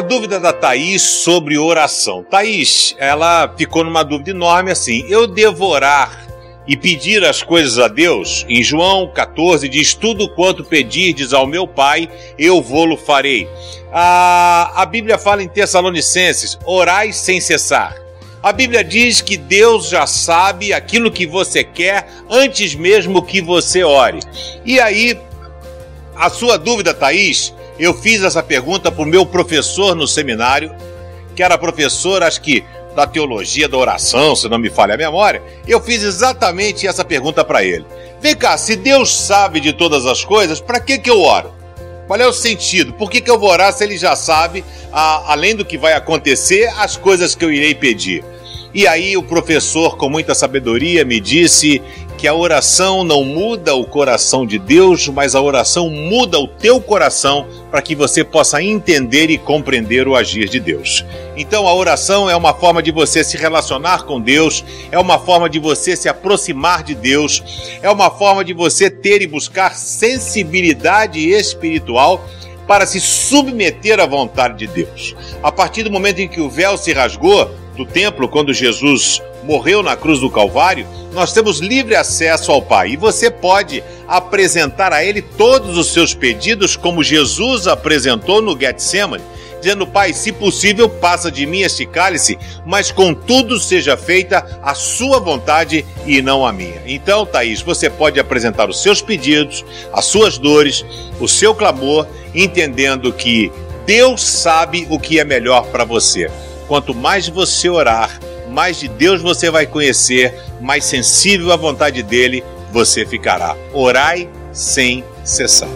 A dúvida da Thaís sobre oração. Thaís, ela ficou numa dúvida enorme assim: eu devorar e pedir as coisas a Deus? Em João 14 diz: Tudo quanto pedirdes ao meu Pai, eu vou-lo farei. A, a Bíblia fala em Tessalonicenses: orai sem cessar. A Bíblia diz que Deus já sabe aquilo que você quer antes mesmo que você ore. E aí, a sua dúvida, Thaís, eu fiz essa pergunta para o meu professor no seminário, que era professor, acho que da teologia da oração, se não me falha a memória. Eu fiz exatamente essa pergunta para ele. Vem cá, se Deus sabe de todas as coisas, para que, que eu oro? Qual é o sentido? Por que, que eu vou orar se ele já sabe, a, além do que vai acontecer, as coisas que eu irei pedir? E aí o professor, com muita sabedoria, me disse que a oração não muda o coração de Deus, mas a oração muda o teu coração para que você possa entender e compreender o agir de Deus. Então a oração é uma forma de você se relacionar com Deus, é uma forma de você se aproximar de Deus, é uma forma de você ter e buscar sensibilidade espiritual para se submeter à vontade de Deus. A partir do momento em que o véu se rasgou do templo, quando Jesus morreu na cruz do Calvário, nós temos livre acesso ao Pai e você pode apresentar a Ele todos os seus pedidos, como Jesus apresentou no Getsemane, dizendo: Pai, se possível, passa de mim este cálice, mas contudo seja feita a Sua vontade e não a minha. Então, Thaís, você pode apresentar os seus pedidos, as suas dores, o seu clamor, entendendo que Deus sabe o que é melhor para você. Quanto mais você orar, mais de Deus você vai conhecer, mais sensível à vontade dele você ficará. Orai sem cessar.